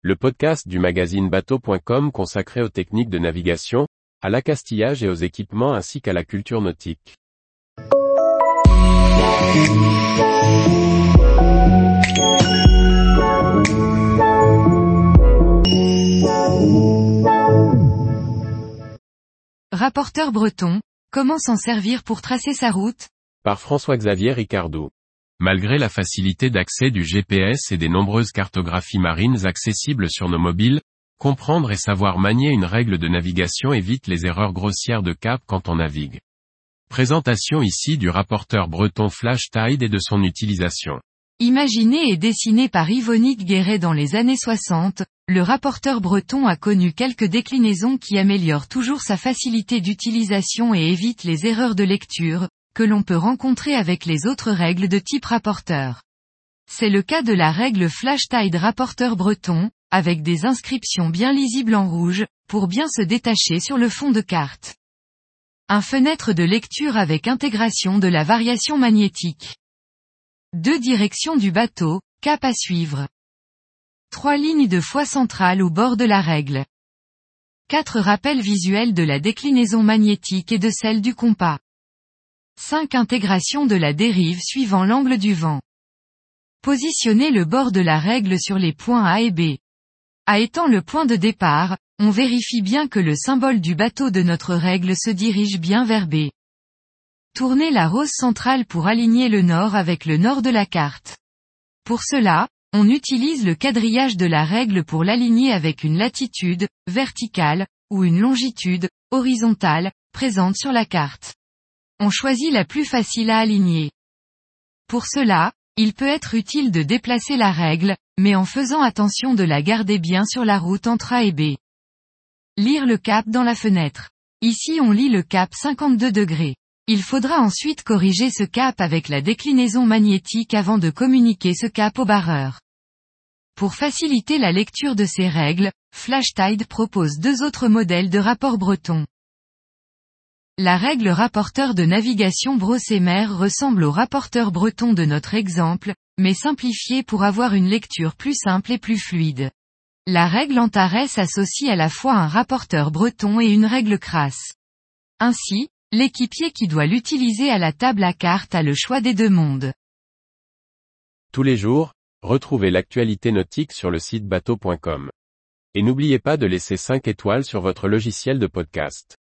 le podcast du magazine bateau.com consacré aux techniques de navigation, à l'accastillage et aux équipements ainsi qu'à la culture nautique. Rapporteur breton, comment s'en servir pour tracer sa route? Par François-Xavier Ricardou. Malgré la facilité d'accès du GPS et des nombreuses cartographies marines accessibles sur nos mobiles, comprendre et savoir manier une règle de navigation évite les erreurs grossières de cap quand on navigue. Présentation ici du rapporteur breton Flash Tide et de son utilisation. Imaginé et dessiné par Yvonique Guéret dans les années 60, le rapporteur breton a connu quelques déclinaisons qui améliorent toujours sa facilité d'utilisation et évitent les erreurs de lecture, que l'on peut rencontrer avec les autres règles de type rapporteur. C'est le cas de la règle Flash Tide rapporteur breton, avec des inscriptions bien lisibles en rouge, pour bien se détacher sur le fond de carte. Un fenêtre de lecture avec intégration de la variation magnétique. Deux directions du bateau, cap à suivre. Trois lignes de foi centrale au bord de la règle. Quatre rappels visuels de la déclinaison magnétique et de celle du compas. 5 Intégration de la dérive suivant l'angle du vent. Positionnez le bord de la règle sur les points A et B. A étant le point de départ, on vérifie bien que le symbole du bateau de notre règle se dirige bien vers B. Tournez la rose centrale pour aligner le nord avec le nord de la carte. Pour cela, on utilise le quadrillage de la règle pour l'aligner avec une latitude, verticale, ou une longitude, horizontale, présente sur la carte on choisit la plus facile à aligner. Pour cela, il peut être utile de déplacer la règle, mais en faisant attention de la garder bien sur la route entre A et B. Lire le cap dans la fenêtre. Ici on lit le cap 52 degrés. Il faudra ensuite corriger ce cap avec la déclinaison magnétique avant de communiquer ce cap au barreur. Pour faciliter la lecture de ces règles, FlashTide propose deux autres modèles de rapport breton. La règle rapporteur de navigation Brossémer ressemble au rapporteur breton de notre exemple, mais simplifié pour avoir une lecture plus simple et plus fluide. La règle Antares associe à la fois un rapporteur breton et une règle crasse. Ainsi, l'équipier qui doit l'utiliser à la table à cartes a le choix des deux mondes. Tous les jours, retrouvez l'actualité nautique sur le site bateau.com. Et n'oubliez pas de laisser 5 étoiles sur votre logiciel de podcast.